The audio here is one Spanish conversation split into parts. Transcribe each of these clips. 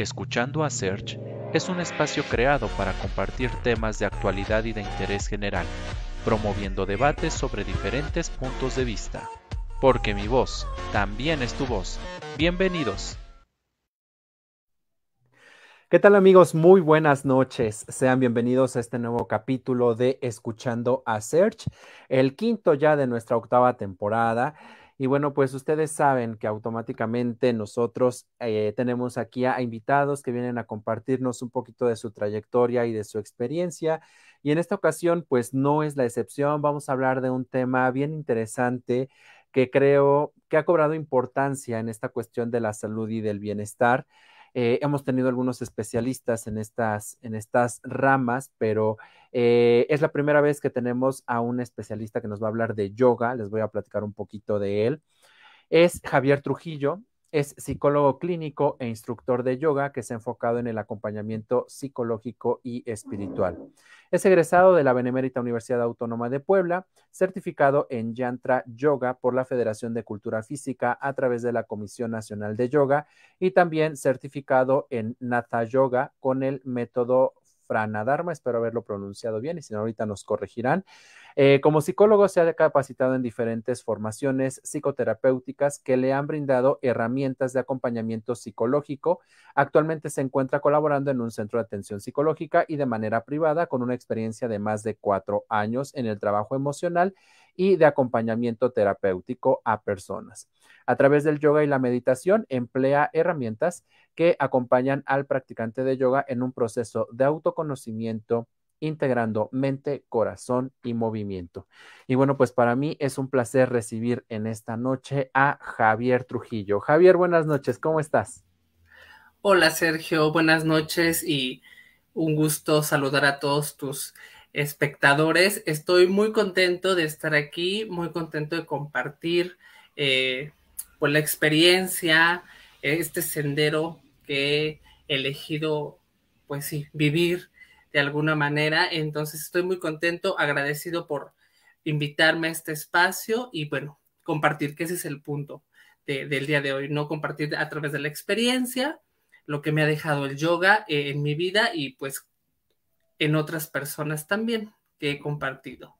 Escuchando a Search es un espacio creado para compartir temas de actualidad y de interés general, promoviendo debates sobre diferentes puntos de vista. Porque mi voz también es tu voz. Bienvenidos. ¿Qué tal amigos? Muy buenas noches. Sean bienvenidos a este nuevo capítulo de Escuchando a Search, el quinto ya de nuestra octava temporada. Y bueno, pues ustedes saben que automáticamente nosotros eh, tenemos aquí a, invitados que vienen a compartirnos un poquito de su trayectoria y de su experiencia. Y en esta ocasión, pues no es la excepción. Vamos a hablar de un tema bien interesante que creo que ha cobrado importancia en esta cuestión de la salud y del bienestar. Eh, hemos tenido algunos especialistas en estas, en estas ramas, pero eh, es la primera vez que tenemos a un especialista que nos va a hablar de yoga. Les voy a platicar un poquito de él. Es Javier Trujillo. Es psicólogo clínico e instructor de yoga que se ha enfocado en el acompañamiento psicológico y espiritual. Es egresado de la Benemérita Universidad Autónoma de Puebla, certificado en Yantra Yoga por la Federación de Cultura Física a través de la Comisión Nacional de Yoga y también certificado en Natha Yoga con el método Pranadharma, espero haberlo pronunciado bien y si no ahorita nos corregirán. Eh, como psicólogo se ha capacitado en diferentes formaciones psicoterapéuticas que le han brindado herramientas de acompañamiento psicológico. Actualmente se encuentra colaborando en un centro de atención psicológica y de manera privada con una experiencia de más de cuatro años en el trabajo emocional y de acompañamiento terapéutico a personas. A través del yoga y la meditación emplea herramientas que acompañan al practicante de yoga en un proceso de autoconocimiento integrando mente, corazón y movimiento. Y bueno, pues para mí es un placer recibir en esta noche a Javier Trujillo. Javier, buenas noches, ¿cómo estás? Hola Sergio, buenas noches y un gusto saludar a todos tus espectadores. Estoy muy contento de estar aquí, muy contento de compartir eh, pues la experiencia, este sendero que he elegido, pues sí, vivir de alguna manera. Entonces estoy muy contento, agradecido por invitarme a este espacio y bueno, compartir, que ese es el punto del día de hoy, no compartir a través de la experiencia lo que me ha dejado el yoga eh, en mi vida y pues en otras personas también que he compartido.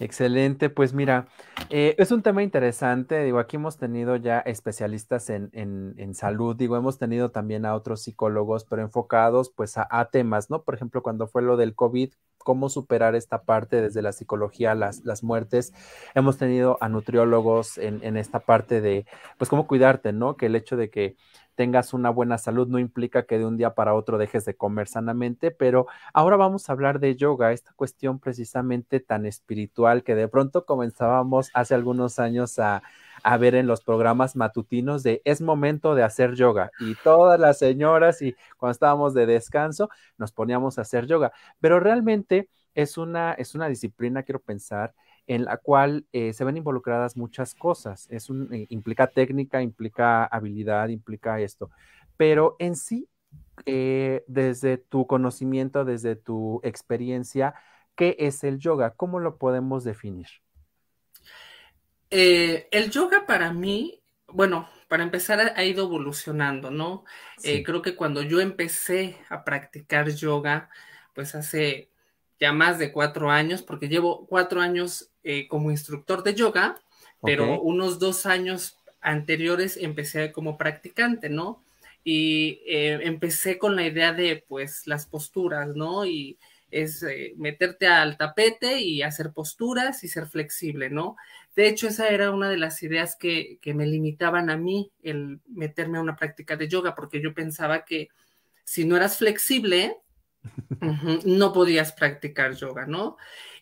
Excelente, pues mira, eh, es un tema interesante, digo, aquí hemos tenido ya especialistas en, en, salud, digo, hemos tenido también a otros psicólogos, pero enfocados pues a, a, temas, ¿no? Por ejemplo, cuando fue lo del COVID, cómo superar esta parte desde la psicología, las, las muertes, hemos tenido a nutriólogos en, en esta parte de, pues, cómo cuidarte, ¿no? Que el hecho de que tengas una buena salud no implica que de un día para otro dejes de comer sanamente, pero ahora vamos a hablar de yoga, esta cuestión precisamente tan espiritual que de pronto comenzábamos hace algunos años a, a ver en los programas matutinos de es momento de hacer yoga y todas las señoras y cuando estábamos de descanso nos poníamos a hacer yoga, pero realmente es una, es una disciplina, quiero pensar, en la cual eh, se ven involucradas muchas cosas. Es un, eh, implica técnica, implica habilidad, implica esto. Pero en sí, eh, desde tu conocimiento, desde tu experiencia, ¿qué es el yoga? ¿Cómo lo podemos definir? el yoga para mí, bueno, para empezar ha ido evolucionando, ¿no? creo que cuando yo empecé a practicar yoga, pues hace ya más de cuatro años, porque llevo cuatro años eh, como instructor de yoga, pero unos dos años anteriores empecé como practicante, ¿no? Y eh, empecé con la idea de, pues, las posturas, ¿no? Y es eh, meterte al tapete y hacer posturas y ser flexible, ¿no? De hecho, esa era una de las ideas que, que me limitaban a mí, el meterme a una práctica de yoga, porque yo pensaba que si no eras flexible, no podías practicar yoga, ¿no?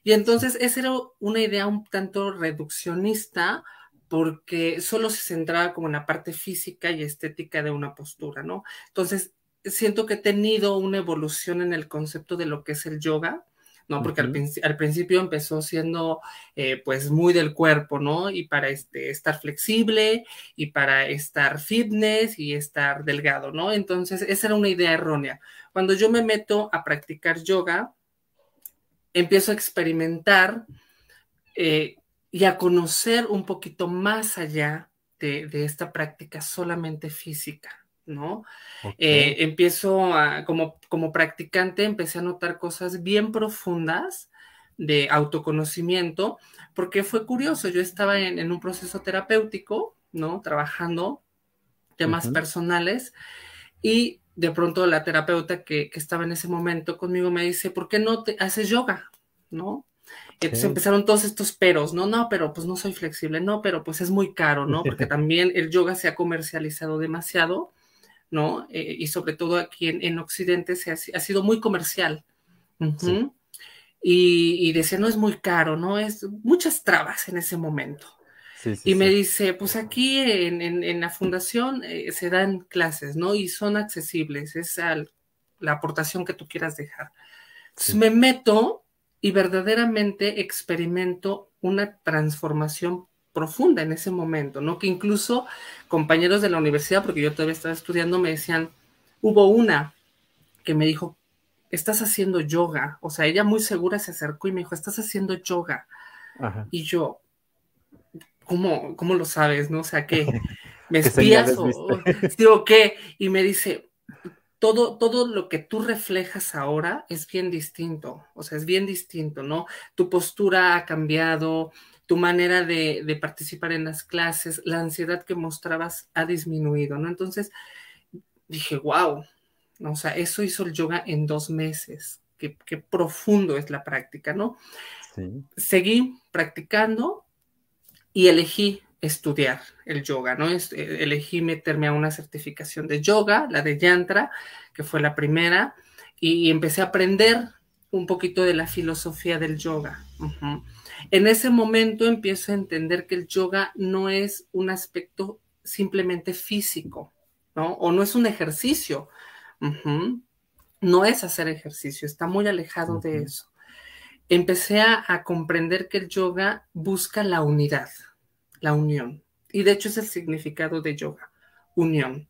Y entonces esa era una idea un tanto reduccionista porque solo se centraba como en la parte física y estética de una postura, ¿no? Entonces, siento que he tenido una evolución en el concepto de lo que es el yoga, ¿no? Porque al, principio empezó siendo eh, pues muy del cuerpo, ¿no? Y para este, estar flexible y para estar fitness y estar delgado, ¿no? Entonces, esa era una idea errónea. Cuando yo me meto a practicar yoga, empiezo a experimentar eh, y a conocer un poquito más allá de, esta práctica solamente física, ¿no? Eh, empiezo a, como, como practicante, empecé a notar cosas bien profundas de autoconocimiento, porque fue curioso, yo estaba en, un proceso terapéutico, ¿no? Trabajando temas personales y de pronto la terapeuta que, estaba en ese momento conmigo me dice, ¿por qué no te haces yoga? ¿No? Y entonces empezaron todos estos peros, no, no, pero pues no soy flexible, no, pero pues es muy caro, ¿no? Porque también el yoga se ha comercializado demasiado, ¿no? Eh, y sobre todo aquí en, Occidente se ha, sido muy comercial. y, y, decía, no es muy caro, ¿no? Es muchas trabas en ese momento y me dice, pues aquí en, la fundación eh, se dan clases, ¿no? Y son accesibles, es la aportación que tú quieras dejar. me meto y verdaderamente experimento una transformación profunda en ese momento, ¿no? Que incluso compañeros de la universidad, porque yo todavía estaba estudiando, me decían, hubo una que me dijo, estás haciendo yoga, o sea, ella muy segura se acercó y me dijo, estás haciendo yoga. Y yo, ¿cómo, cómo lo sabes? ¿No? O sea, que me espías o, digo, ¿qué? Y me dice, todo, todo lo que tú reflejas ahora es bien distinto, o sea, es bien distinto, ¿no? Tu postura ha cambiado, tu manera de, de participar en las clases, la ansiedad que mostrabas ha disminuido, ¿no? Entonces dije, wow, o sea, eso hizo el yoga en dos meses, qué, qué profundo es la práctica, ¿no? Sí. Seguí practicando y elegí estudiar el yoga, ¿no? Eh, elegí meterme a una certificación de yoga, la de Yantra, que fue la primera, y empecé a aprender un poquito de la filosofía del yoga. En ese momento empiezo a entender que el yoga no es un aspecto simplemente físico, ¿no? O no es un ejercicio. No es hacer ejercicio, está muy alejado de eso. Empecé a comprender que el yoga busca la unidad la unión. Y de hecho es el significado de yoga, unión.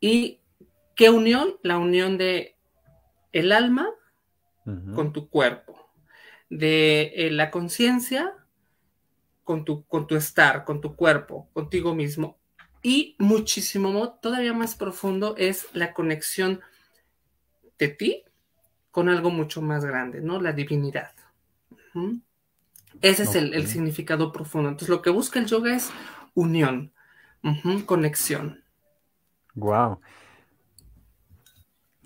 ¿Y qué unión? La unión de el alma con tu cuerpo, de eh, la conciencia con tu, con tu estar, con tu cuerpo, contigo mismo. Y muchísimo, todavía más profundo es la conexión de ti con algo mucho más grande, ¿no? La divinidad. Ese es el, significado profundo. Entonces, lo que busca el yoga es unión, conexión. Wow.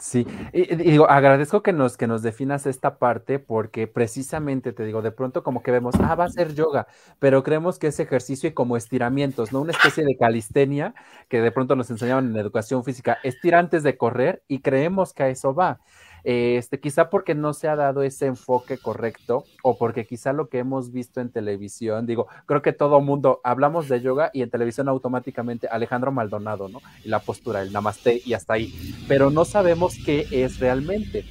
Sí, y, digo, agradezco que nos, que nos definas esta parte porque precisamente te digo, de pronto como que vemos, ah, va a ser yoga, pero creemos que es ejercicio y como estiramientos, ¿no? Una especie de calistenia que de pronto nos enseñaban en educación física, estira antes de correr y creemos que a eso va. Este, quizá porque no se ha dado ese enfoque correcto o porque quizá lo que hemos visto en televisión, digo, creo que todo mundo hablamos de yoga y en televisión automáticamente Alejandro Maldonado, ¿no? Y la postura, el namaste y hasta ahí, pero no sabemos qué es realmente.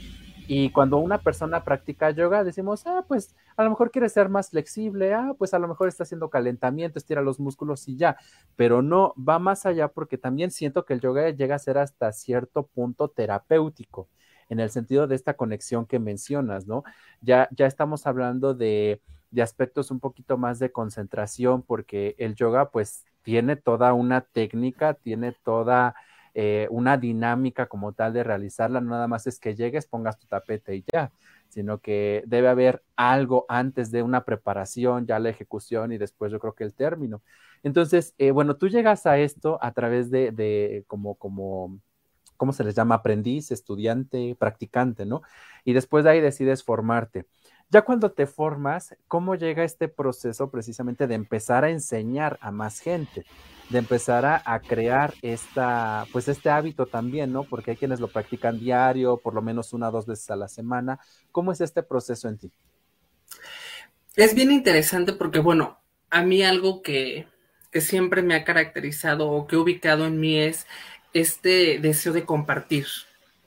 Y cuando una persona practica yoga, decimos, ah, pues a lo mejor quiere ser más flexible, ah, pues a lo mejor está haciendo calentamiento, estira los músculos y ya, pero no, va más allá porque también siento que el yoga llega a ser hasta cierto punto terapéutico en el sentido de esta conexión que mencionas, ¿no? Ya, ya estamos hablando de, aspectos un poquito más de concentración, porque el yoga pues tiene toda una técnica, tiene toda eh, una dinámica como tal de realizarla, no nada más es que llegues, pongas tu tapete y ya, sino que debe haber algo antes de una preparación, ya la ejecución y después yo creo que el término. Entonces, eh, bueno, tú llegas a esto a través de, de como, como ¿cómo se les llama? Aprendiz, estudiante, practicante, ¿no? Y después de ahí decides formarte. Ya cuando te formas, ¿cómo llega este proceso precisamente de empezar a enseñar a más gente? De empezar a, crear esta, pues este hábito también, ¿no? Porque hay quienes lo practican diario, por lo menos una o dos veces a la semana. ¿Cómo es este proceso en ti? Es bien interesante porque, bueno, a mí algo que, que siempre me ha caracterizado o que he ubicado en mí es este deseo de compartir,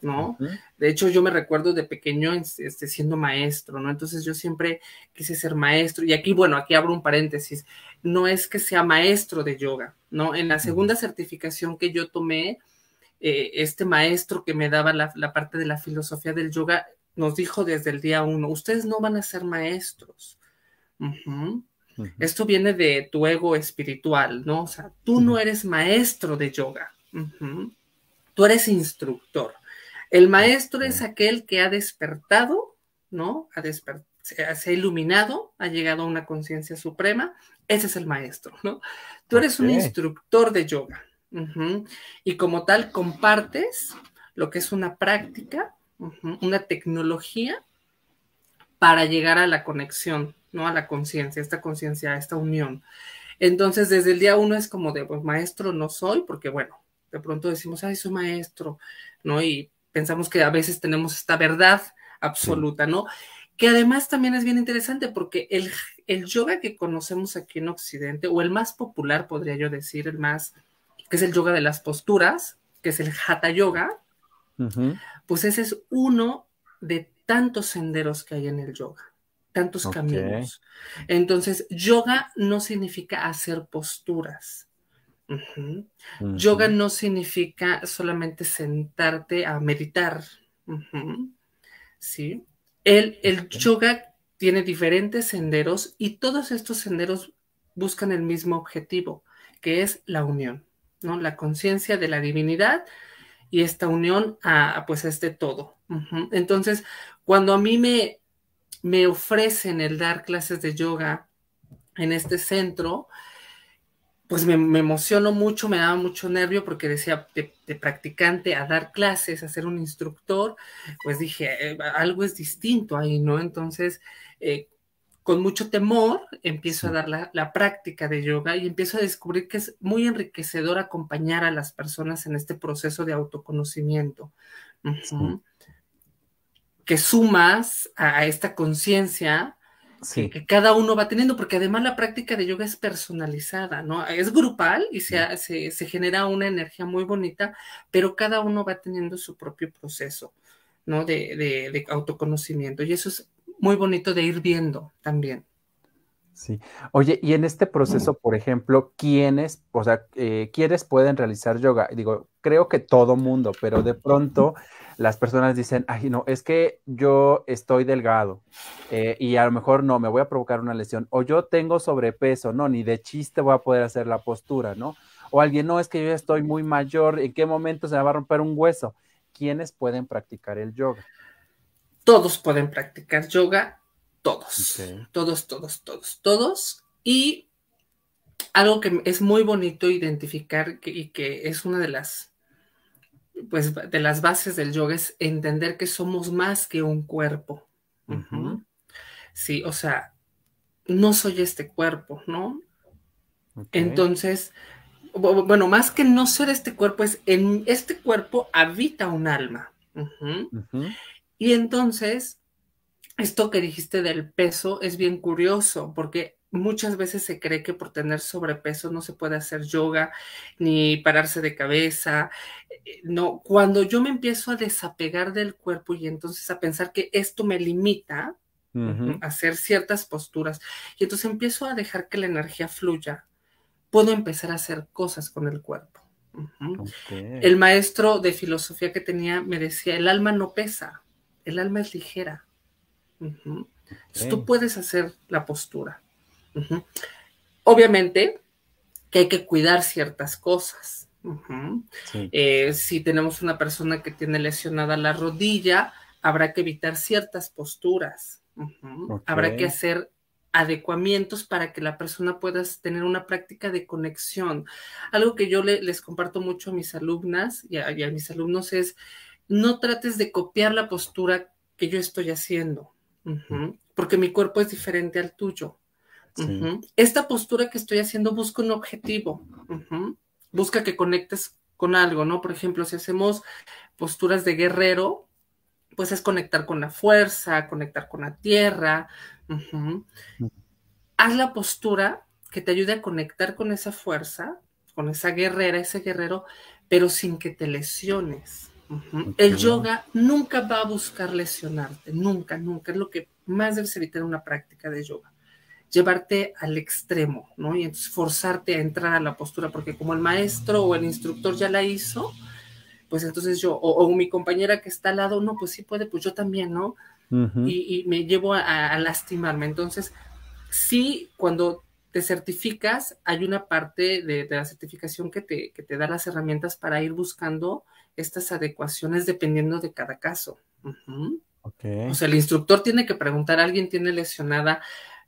¿no? De hecho, yo me recuerdo de pequeño este, siendo maestro, ¿no? Entonces yo siempre quise ser maestro. Y aquí, bueno, aquí abro un paréntesis. No es que sea maestro de yoga, ¿no? En la segunda certificación que yo tomé, eh, este maestro que me daba la, parte de la filosofía del yoga nos dijo desde el día uno, ustedes no van a ser maestros. Esto viene de tu ego espiritual, ¿no? O sea, tú no eres maestro de yoga Tú eres instructor. El maestro es aquel que ha despertado, ¿no? Ha despertado se ha iluminado, ha llegado a una conciencia suprema, ese es el maestro, ¿no? Tú eres un instructor de yoga y como tal compartes lo que es una práctica, una tecnología para llegar a la conexión, ¿no? A la conciencia, esta conciencia, esta unión. Entonces, desde el día uno es como de, pues maestro no soy, porque bueno, de pronto decimos, ay, soy maestro, ¿no? Y pensamos que a veces tenemos esta verdad absoluta, ¿no? Que además también es bien interesante porque el, el yoga que conocemos aquí en Occidente, o el más popular, podría yo decir, el más, que es el yoga de las posturas, que es el hatha yoga, pues ese es uno de tantos senderos que hay en el yoga, tantos caminos. Entonces, yoga no significa hacer posturas. Yoga no significa solamente sentarte a meditar. ¿Sí? El, el yoga tiene diferentes senderos y todos estos senderos buscan el mismo objetivo, que es la unión, ¿no? La conciencia de la divinidad y esta unión a, pues, este todo. Entonces, cuando a mí me, me ofrecen el dar clases de yoga en este centro, pues me, emociono mucho, me daba mucho nervio porque decía de, practicante a dar clases, a ser un instructor, pues dije, eh, algo es distinto ahí, ¿no? Entonces, eh, con mucho temor, empiezo a dar la, práctica de yoga y empiezo a descubrir que es muy enriquecedor acompañar a las personas en este proceso de autoconocimiento. Que sumas a esta conciencia que, cada uno va teniendo, porque además la práctica de yoga es personalizada, ¿no? Es grupal y se, se, genera una energía muy bonita, pero cada uno va teniendo su propio proceso, ¿no? De, de, autoconocimiento. Y eso es muy bonito de ir viendo también. Sí. Oye, y en este proceso, por ejemplo, ¿quiénes, o sea, eh, quiénes pueden realizar yoga? Digo, creo que todo mundo, pero de pronto las personas dicen, ay, no, es que yo estoy delgado eh, y a lo mejor no, me voy a provocar una lesión, o yo tengo sobrepeso, no, ni de chiste voy a poder hacer la postura, ¿no? O alguien, no, es que yo ya estoy muy mayor, ¿en qué momento se me va a romper un hueso? ¿Quiénes pueden practicar el yoga? Todos pueden practicar yoga, todos, todos, todos, todos, todos. Y algo que es muy bonito identificar y que es una de las pues de las bases del yoga es entender que somos más que un cuerpo. Sí, o sea, no soy este cuerpo, ¿no? Entonces, bueno, más que no ser este cuerpo, es en este cuerpo habita un alma. Y entonces, esto que dijiste del peso es bien curioso, porque muchas veces se cree que por tener sobrepeso no se puede hacer yoga ni pararse de cabeza. Eh, no, cuando yo me empiezo a desapegar del cuerpo y entonces a pensar que esto me limita a hacer ciertas posturas y entonces empiezo a dejar que la energía fluya, puedo empezar a hacer cosas con el cuerpo. El maestro de filosofía que tenía me decía, el alma no pesa, el alma es ligera. Tú puedes hacer la postura. Obviamente que hay que cuidar ciertas cosas. Eh, si tenemos una persona que tiene lesionada la rodilla, habrá que evitar ciertas posturas. Habrá que hacer adecuamientos para que la persona pueda tener una práctica de conexión. Algo que yo les comparto mucho a mis alumnas y a, mis alumnos es, no trates de copiar la postura que yo estoy haciendo, porque mi cuerpo es diferente al tuyo. Esta postura que estoy haciendo busca un objetivo, busca que conectes con algo, ¿no? Por ejemplo, si hacemos posturas de guerrero, pues es conectar con la fuerza, conectar con la tierra. Haz la postura que te ayude a conectar con esa fuerza, con esa guerrera, ese guerrero, pero sin que te lesiones. El yoga nunca va a buscar lesionarte, nunca, nunca. Es lo que más debes evitar en una práctica de yoga llevarte al extremo, ¿no? Y entonces forzarte a entrar a la postura, porque como el maestro o el instructor ya la hizo, pues entonces yo, o, mi compañera que está al lado, no, pues sí puede, pues yo también, ¿no? y, me llevo a, lastimarme. Entonces, sí, cuando te certificas, hay una parte de, la certificación que te, que te, da las herramientas para ir buscando estas adecuaciones dependiendo de cada caso. O sea, el instructor tiene que preguntar, ¿alguien tiene lesionada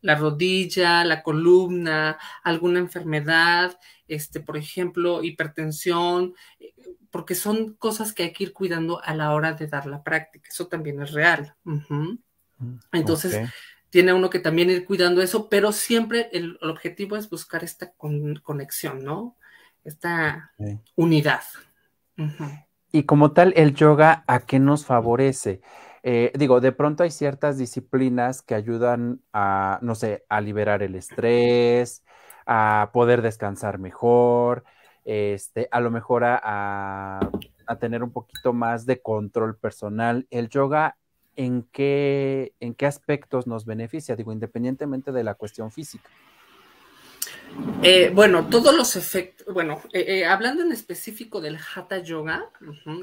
la rodilla, la columna, alguna enfermedad, este, por ejemplo, hipertensión, eh, porque son cosas que hay que ir cuidando a la hora de dar la práctica. Eso también es real. Mm, Entonces, tiene uno que también ir cuidando eso, pero siempre el, objetivo es buscar esta conexión, ¿no? Esta unidad. Y como tal, el yoga, ¿a qué nos favorece? Eh, digo, de pronto hay ciertas disciplinas que ayudan a, no sé, a liberar el estrés, a poder descansar mejor, este, a lo mejor a, tener un poquito más de control personal. El yoga, ¿en qué, ¿en qué aspectos nos beneficia? Digo, independientemente de la cuestión física. Eh, bueno, todos los efectos, bueno, eh, hablando en específico del Hatha Yoga,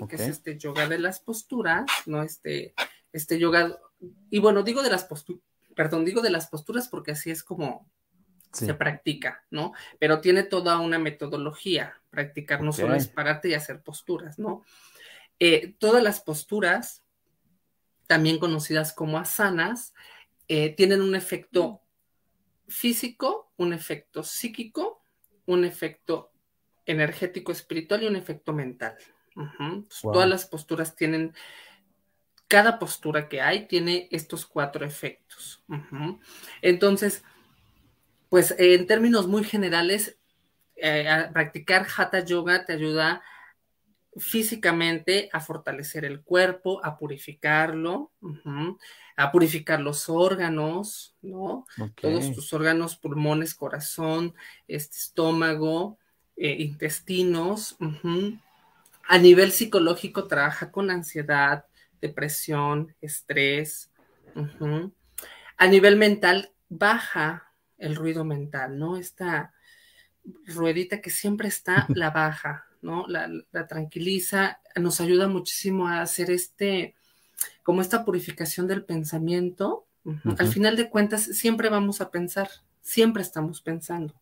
que es este yoga de las posturas, ¿no? Este, este yoga, y bueno, digo de las posturas, perdón, digo de las posturas porque así es como se practica, ¿no? Pero tiene toda una metodología. Practicar no solo es pararte y hacer posturas, ¿no? Eh, todas las posturas, también conocidas como asanas, eh, tienen un efecto físico, un efecto psíquico, un efecto energético espiritual y un efecto mental. Todas las posturas tienen cada postura que hay tiene estos cuatro efectos. Entonces, pues en términos muy generales, eh, practicar hatha yoga te ayuda físicamente a fortalecer el cuerpo, a purificarlo, a purificar los órganos, ¿no? Todos tus órganos, pulmones, corazón, este, estómago, eh, intestinos. A nivel psicológico trabaja con ansiedad, depresión, estrés. A nivel mental, baja el ruido mental, ¿no? Esta ruedita que siempre está, la baja, ¿no? La, tranquiliza, nos ayuda muchísimo a hacer este, como esta purificación del pensamiento. Al final de cuentas, siempre vamos a pensar, siempre estamos pensando.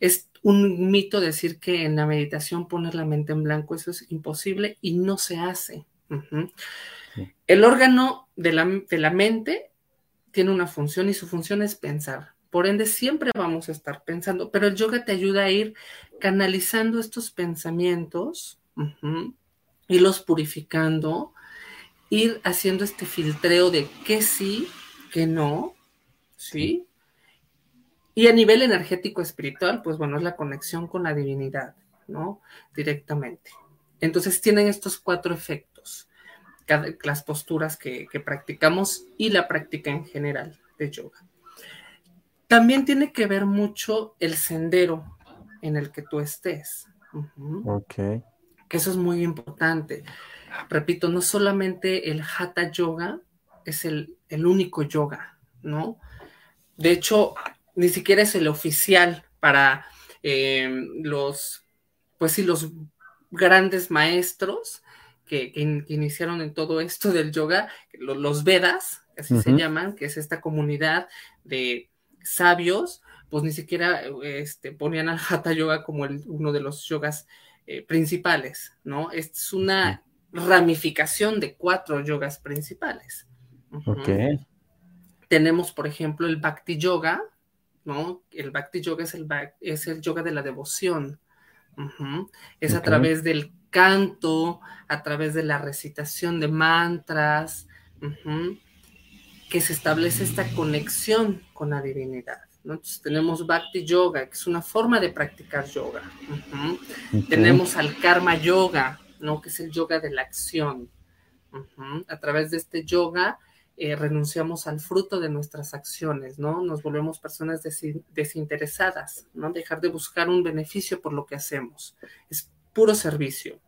Es un mito decir que en la meditación poner la mente en blanco, eso es imposible y no se hace. El órgano de la, mente tiene una función y su función es pensar. Por ende, siempre vamos a estar pensando, pero el yoga te ayuda a ir canalizando estos pensamientos, y los purificando, ir haciendo este filtreo de qué sí, qué no, ¿sí? Y a nivel energético espiritual, pues bueno, es la conexión con la divinidad, ¿no? Directamente. Entonces tienen estos cuatro efectos, las posturas que, practicamos y la práctica en general de yoga. También tiene que ver mucho el sendero en el que tú estés. Ok. Que eso es muy importante. Repito, no solamente el hatha yoga es el, único yoga, ¿no? De hecho, ni siquiera es el oficial para eh, los, pues sí, los grandes maestros que, iniciaron en todo esto del yoga, los, Vedas, así se llaman, que es esta comunidad de sabios, pues ni siquiera este, ponían al Hatha Yoga como uno de los yogas eh, principales, ¿no? Es una ramificación de cuatro yogas principales. Tenemos, por ejemplo, el Bhakti Yoga, ¿no? El Bhakti Yoga es el, es el yoga de la devoción. Es a través del canto, a través de la recitación de mantras, que se establece esta conexión con la divinidad. Entonces tenemos Bhakti Yoga, que es una forma de practicar yoga. Tenemos al Karma Yoga, ¿no? que es el yoga de la acción. A través de este yoga eh, renunciamos al fruto de nuestras acciones, ¿no? Nos volvemos personas desinteresadas, ¿no? Dejar de buscar un beneficio por lo que hacemos. Es puro servicio.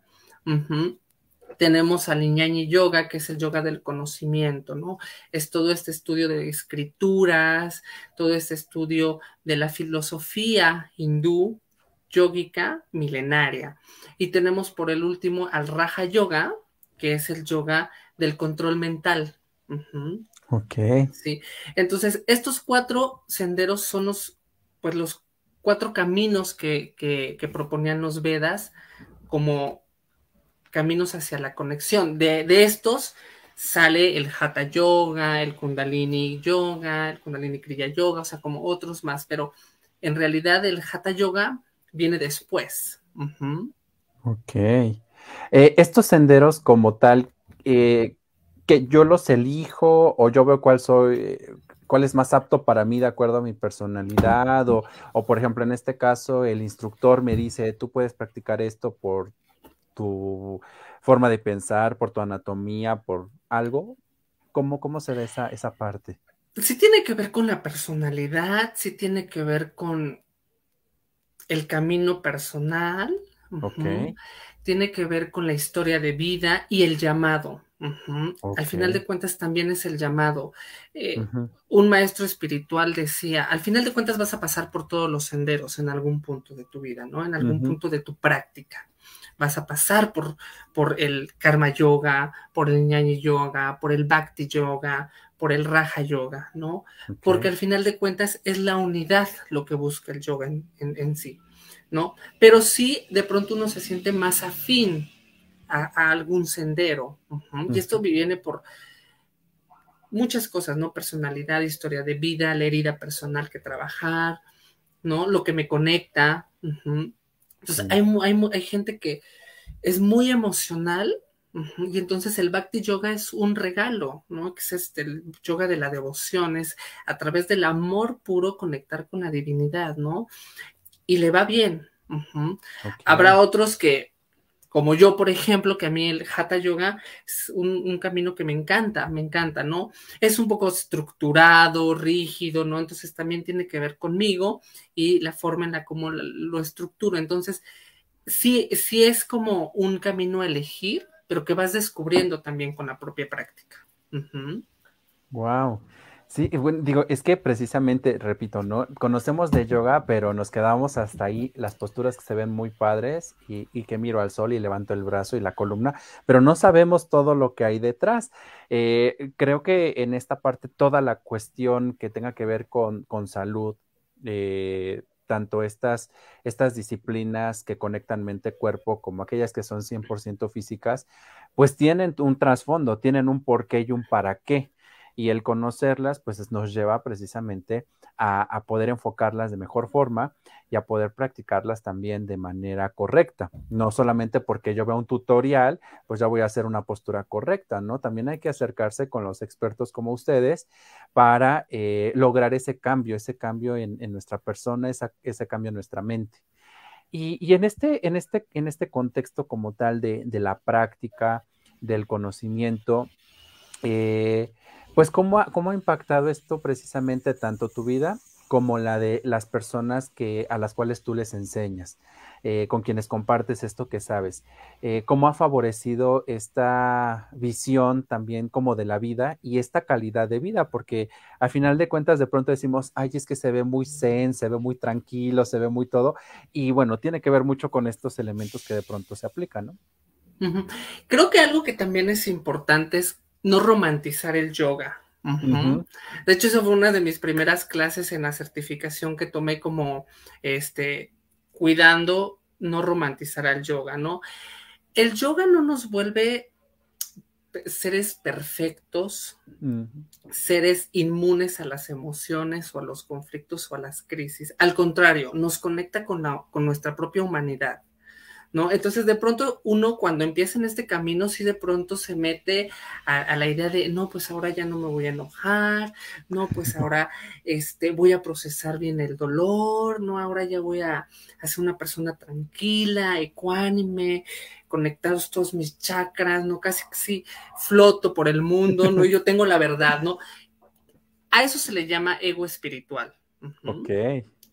Tenemos al Iñañi Yoga, que es el yoga del conocimiento, ¿no? Es todo este estudio de escrituras, todo este estudio de la filosofía hindú, yógica, milenaria. Y tenemos por el último al Raja Yoga, que es el yoga del control mental, Ok. Sí. Entonces, estos cuatro senderos son los, pues, los cuatro caminos que, que, proponían los Vedas como caminos hacia la conexión. De, de, estos sale el Hatha Yoga, el Kundalini Yoga, el Kundalini Kriya Yoga, o sea, como otros más, pero en realidad el Hatha Yoga viene después. Ok. Eh, estos senderos como tal, eh, que yo los elijo o yo veo cuál soy, cuál es más apto para mí de acuerdo a mi personalidad o, o, por ejemplo en este caso el instructor me dice tú puedes practicar esto por tu forma de pensar, por tu anatomía, por algo. ¿Cómo, cómo se ve esa, esa parte? Sí tiene que ver con la personalidad, sí tiene que ver con el camino personal, tiene que ver con la historia de vida y el llamado. Al final de cuentas también es el llamado. Eh, un maestro espiritual decía, al final de cuentas vas a pasar por todos los senderos en algún punto de tu vida, ¿no? En algún punto de tu práctica. Vas a pasar por, por el karma yoga, por el ñañi yoga, por el bhakti yoga, por el raja yoga, ¿no? Porque al final de cuentas es la unidad lo que busca el yoga en sí, ¿no? Pero sí, de pronto uno se siente más afín a, algún sendero. Y esto viene por muchas cosas, ¿no? Personalidad, historia de vida, la herida personal que trabajar, ¿no? Lo que me conecta. Entonces, hay, hay, gente que es muy emocional y entonces el Bhakti Yoga es un regalo, ¿no? Que es este, el yoga de la devoción, es a través del amor puro conectar con la divinidad, ¿no? Y le va bien. Habrá otros que como yo, por ejemplo, que a mí el Hatha Yoga es un, camino que me encanta, me encanta, ¿no? Es un poco estructurado, rígido, ¿no? Entonces también tiene que ver conmigo y la forma en la como lo estructuro. Entonces, sí, sí es como un camino a elegir, pero que vas descubriendo también con la propia práctica. Wow. Sí, bueno, digo, es que precisamente, repito, ¿no? Conocemos de yoga, pero nos quedamos hasta ahí, las posturas que se ven muy padres y, que miro al sol y levanto el brazo y la columna, pero no sabemos todo lo que hay detrás. Eh, creo que en esta parte toda la cuestión que tenga que ver con, salud, eh, tanto estas, estas disciplinas que conectan mente-cuerpo como aquellas que son 100% físicas, pues tienen un trasfondo, tienen un porqué y un para qué y el conocerlas pues nos lleva precisamente a, poder enfocarlas de mejor forma y a poder practicarlas también de manera correcta. No solamente porque yo veo un tutorial, pues ya voy a hacer una postura correcta, ¿no? También hay que acercarse con los expertos como ustedes para eh, lograr ese cambio, ese cambio en, nuestra persona, ese cambio en nuestra mente. Y, en, este, en, este, en este contexto como tal de, la práctica, del conocimiento, eh, pues, ¿cómo ha, ¿cómo ha impactado esto precisamente tanto tu vida como la de las personas que, a las cuales tú les enseñas, eh, con quienes compartes esto que sabes? Eh, ¿Cómo ha favorecido esta visión también como de la vida y esta calidad de vida? Porque al final de cuentas de pronto decimos, ay, es que se ve muy zen, se ve muy tranquilo, se ve muy todo. Y bueno, tiene que ver mucho con estos elementos que de pronto se aplican, ¿no? Creo que algo que también es importante es no romantizar el yoga. De hecho, esa fue una de mis primeras clases en la certificación que tomé como, este, cuidando no romantizar el yoga, ¿no? El yoga no nos vuelve seres perfectos, seres inmunes a las emociones o a los conflictos o a las crisis. Al contrario, nos conecta con, con nuestra propia humanidad. ¿No? Entonces, de pronto, uno cuando empieza en este camino, sí de pronto se mete a, la idea de, no, pues ahora ya no me voy a enojar, no, pues ahora este, voy a procesar bien el dolor, no, ahora ya voy a, ser una persona tranquila, ecuánime, conectados todos mis chakras, ¿no? Casi sí floto por el mundo, ¿no? Yo tengo la verdad, ¿no? A eso se le llama ego espiritual. Ok.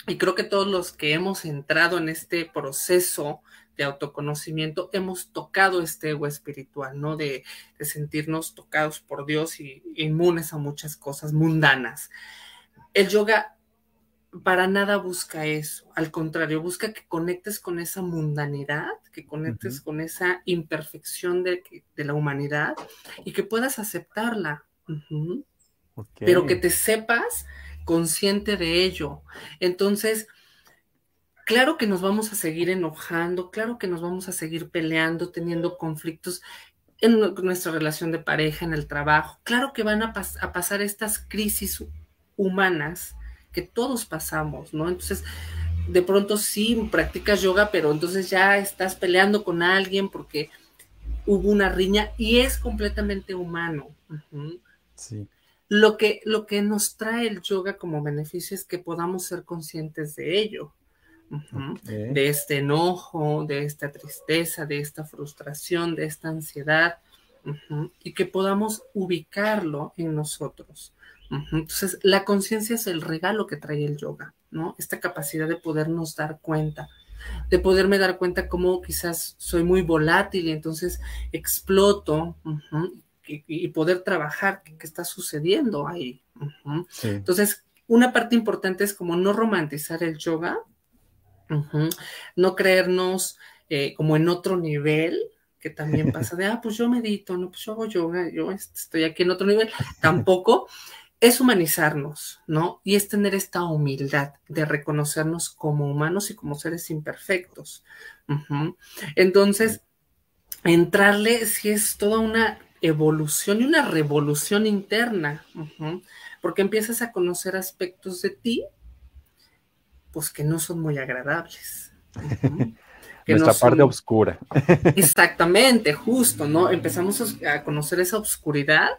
Y creo que todos los que hemos entrado en este proceso de autoconocimiento, hemos tocado este ego espiritual, ¿no? De, sentirnos tocados por Dios y inmunes a muchas cosas mundanas. El yoga para nada busca eso, al contrario, busca que conectes con esa mundanidad, que conectes con esa imperfección de, de, la humanidad y que puedas aceptarla, Pero que te sepas consciente de ello. Entonces, claro que nos vamos a seguir enojando, claro que nos vamos a seguir peleando, teniendo conflictos en nuestra relación de pareja, en el trabajo. Claro que van a, a pasar estas crisis humanas que todos pasamos, ¿no? Entonces, de pronto sí practicas yoga, pero entonces ya estás peleando con alguien porque hubo una riña y es completamente humano. Sí. Lo que, lo que nos trae el yoga como beneficio es que podamos ser conscientes de ello, de este enojo, de esta tristeza, de esta frustración, de esta ansiedad, y que podamos ubicarlo en nosotros. Entonces, la conciencia es el regalo que trae el yoga, ¿no? Esta capacidad de podernos dar cuenta, de poderme dar cuenta cómo quizás soy muy volátil y entonces exploto y, poder trabajar qué, está sucediendo ahí. Entonces, una parte importante es como no romantizar el yoga, no creernos eh, como en otro nivel, que también pasa de, ah, pues yo medito, no, pues yo hago yoga, yo estoy aquí en otro nivel, tampoco. Es humanizarnos, ¿no? Y es tener esta humildad de reconocernos como humanos y como seres imperfectos. Entonces, entrarle si es toda una evolución y una revolución interna, porque empiezas a conocer aspectos de ti, pues que no son muy agradables. Nuestra parte oscura. Exactamente, justo, ¿no? Empezamos a conocer esa oscuridad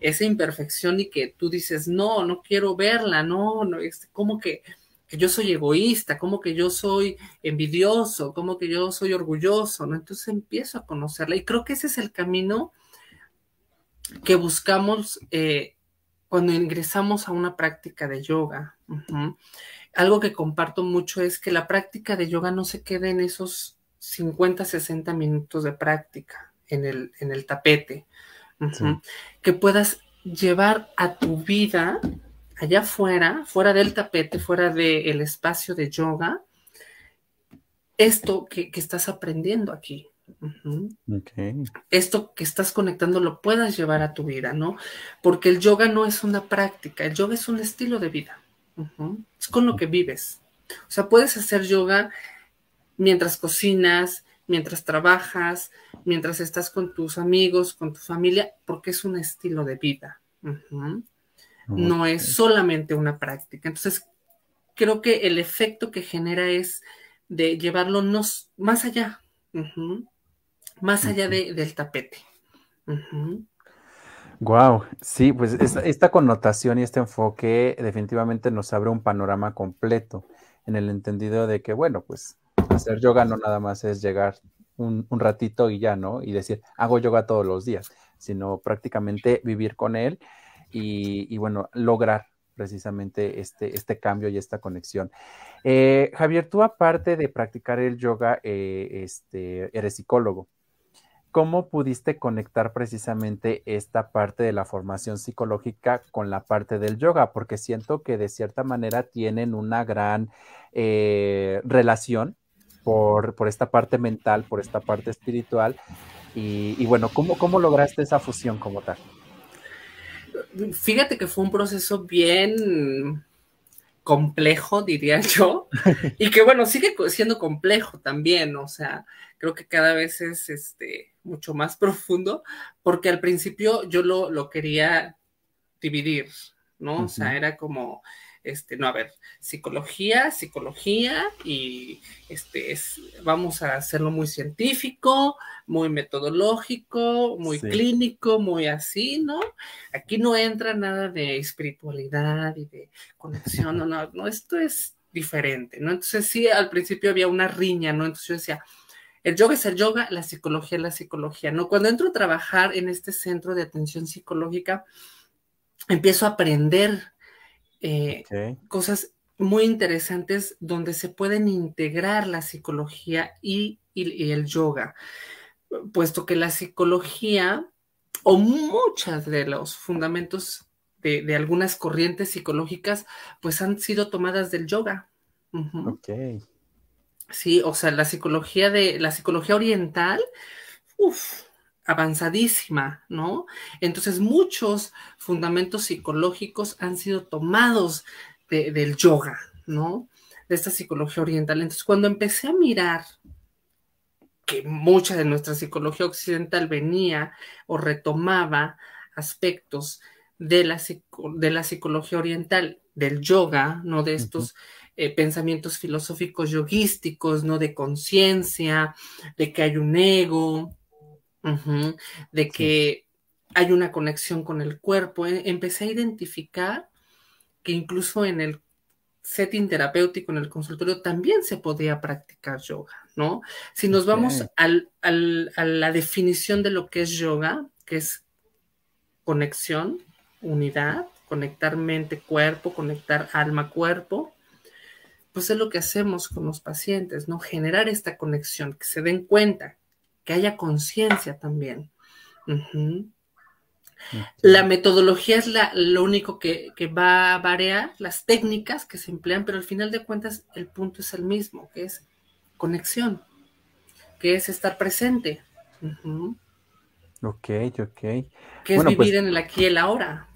esa imperfección y que tú dices, no, no quiero verla, no, no, este, como que, que yo soy egoísta, como que yo soy envidioso, como que yo soy orgulloso, ¿no? Entonces empiezo a conocerla y creo que ese es el camino que buscamos eh, cuando ingresamos a una práctica de yoga. Algo que comparto mucho es que la práctica de yoga no se quede en esos 50, 60 minutos de práctica en el, en el tapete que puedas llevar a tu vida allá afuera, fuera del tapete, fuera del espacio de yoga, esto que, estás aprendiendo aquí. Esto que estás conectando lo puedas llevar a tu vida, ¿no? Porque el yoga no es una práctica, el yoga es un estilo de vida. Es con lo que vives. O sea, puedes hacer yoga mientras cocinas, mientras trabajas, mientras estás con tus amigos, con tu familia, porque es un estilo de vida. No es solamente una práctica. Entonces, creo que el efecto que genera es de llevarlo más allá, más allá del tapete. Wow, sí, pues esta, connotación y este enfoque definitivamente nos abre un panorama completo en el entendido de que, bueno, pues hacer yoga no nada más es llegar un, ratito y ya, ¿no? Y decir, hago yoga todos los días, sino prácticamente vivir con él y, bueno, lograr precisamente este, este cambio y esta conexión. Eh, Javier, tú aparte de practicar el yoga, eh, este, eres psicólogo. ¿Cómo pudiste conectar precisamente esta parte de la formación psicológica con la parte del yoga? Porque siento que de cierta manera tienen una gran eh, relación por, esta parte mental, por esta parte espiritual. Y, bueno, ¿cómo, ¿cómo lograste esa fusión como tal? Fíjate que fue un proceso bien complejo, diría yo, y que bueno, sigue siendo complejo también, o sea, creo que cada vez es este, mucho más profundo, porque al principio yo lo, lo quería dividir, ¿no? O sea, era como, este, no, a ver, psicología, psicología, y este es, vamos a hacerlo muy científico, muy metodológico, muy clínico, muy así, ¿no? Aquí no entra nada de espiritualidad y de conexión, no, no, no, esto es diferente, ¿no? Entonces sí, al principio había una riña, ¿no? Entonces yo decía, el yoga es el yoga, la psicología es la psicología, ¿no? Cuando entro a trabajar en este centro de atención psicológica, empiezo a aprender eh, cosas muy interesantes donde se pueden integrar la psicología y, el yoga, puesto que la psicología o muchas de los fundamentos de, algunas corrientes psicológicas pues han sido tomadas del yoga. Sí, o sea, la psicología de la psicología oriental, uff, avanzadísima, ¿no? Entonces muchos fundamentos psicológicos han sido tomados del yoga, ¿no? De esta psicología oriental. Entonces cuando empecé a mirar que mucha de nuestra psicología occidental venía o retomaba aspectos de la, de la psicología oriental, del yoga, ¿no? De estos eh, pensamientos filosóficos yoguísticos, ¿no? De conciencia, de que hay un ego, de que hay una conexión con el cuerpo. E, empecé a identificar que incluso en el setting terapéutico, en el consultorio, también se podía practicar yoga, ¿no? Si nos vamos al, a la definición de lo que es yoga, que es conexión, unidad, conectar mente-cuerpo, conectar alma-cuerpo, pues es lo que hacemos con los pacientes, ¿no? Generar esta conexión, que se den cuenta, que haya conciencia también. La metodología es la, lo único que, va a variar, las técnicas que se emplean, pero al final de cuentas el punto es el mismo, que es conexión, que es estar presente. Ok, ok. Que es pues vivir en el aquí y el ahora.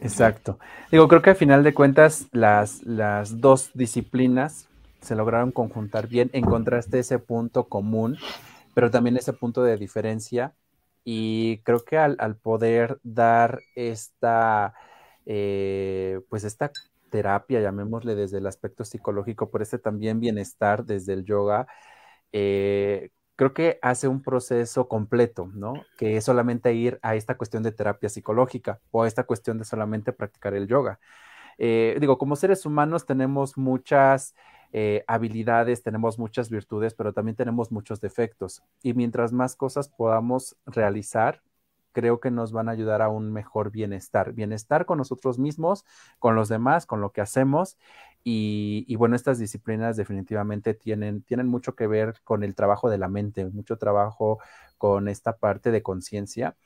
Exacto. Digo, creo que al final de cuentas las, las dos disciplinas se lograron conjuntar bien, encontraste ese punto común, pero también ese punto de diferencia y creo que al, poder dar esta, eh, pues esta terapia, llamémosle desde el aspecto psicológico, por este también bienestar desde el yoga, eh, creo que hace un proceso completo, ¿no? Que es solamente ir a esta cuestión de terapia psicológica o a esta cuestión de solamente practicar el yoga. Eh, digo, como seres humanos tenemos muchas eh, habilidades, tenemos muchas virtudes, pero también tenemos muchos defectos. Y mientras más cosas podamos realizar, creo que nos van a ayudar a un mejor bienestar. Bienestar con nosotros mismos, con los demás, con lo que hacemos. Y, bueno, estas disciplinas definitivamente tienen, tienen mucho que ver con el trabajo de la mente, mucho trabajo con esta parte de conciencia.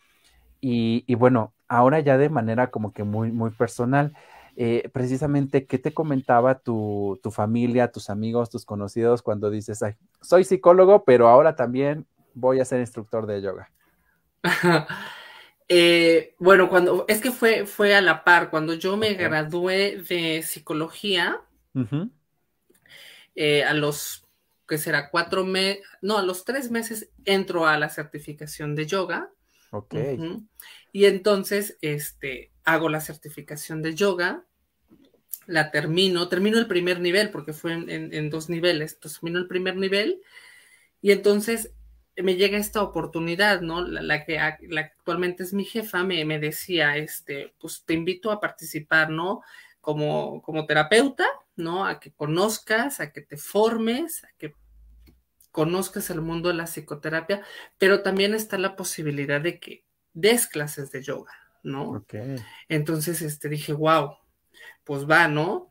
Y, y, bueno, ahora ya de manera como que muy, muy personal, eh, precisamente, ¿qué te comentaba tu, tu, familia, tus amigos, tus conocidos cuando dices, soy psicólogo, pero ahora también voy a ser instructor de yoga? Eh, bueno, cuando es que fue, fue a la par, cuando yo me gradué de psicología, eh, a los, que será? Cuatro meses, no, a los tres meses entro a la certificación de yoga. Ok. Y entonces, este, hago la certificación de yoga, la termino, termino el primer nivel, porque fue en, dos niveles, entonces termino el primer nivel, y entonces me llega esta oportunidad, ¿no? La, que, actualmente es mi jefa me, me, decía, este, pues te invito a participar, ¿no? Como, como terapeuta, ¿no? A que conozcas, a que te formes, a que conozcas el mundo de la psicoterapia, pero también está la posibilidad de que des clases de yoga, ¿no? Entonces, este, dije, wow, pues va, ¿no?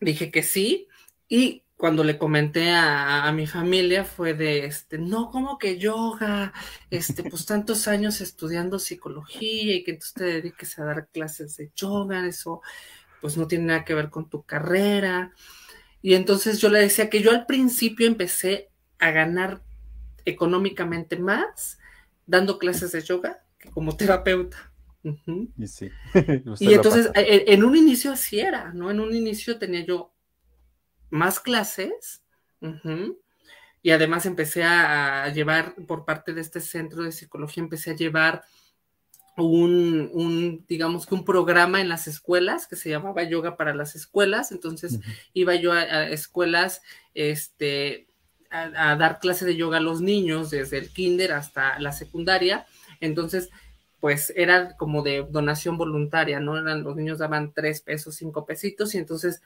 Dije que sí, y cuando le comenté a, mi familia fue de, este, no, como que yoga, este, pues tantos años estudiando psicología y que entonces te dediques a dar clases de yoga, eso pues no tiene nada que ver con tu carrera. Y entonces yo le decía que yo al principio empecé a ganar económicamente más dando clases de yoga que como terapeuta. Y sí. y entonces e, e, en un inicio así era, ¿no? En un inicio tenía yo más clases. Y además empecé a, llevar, por parte de este centro de psicología, empecé a llevar un, digamos que un programa en las escuelas que se llamaba Yoga para las Escuelas. Entonces iba yo a, escuelas, este, a, dar clase de yoga a los niños desde el kinder hasta la secundaria. Entonces, pues era como de donación voluntaria, ¿no? Eran, los niños daban tres pesos, cinco pesitos, y entonces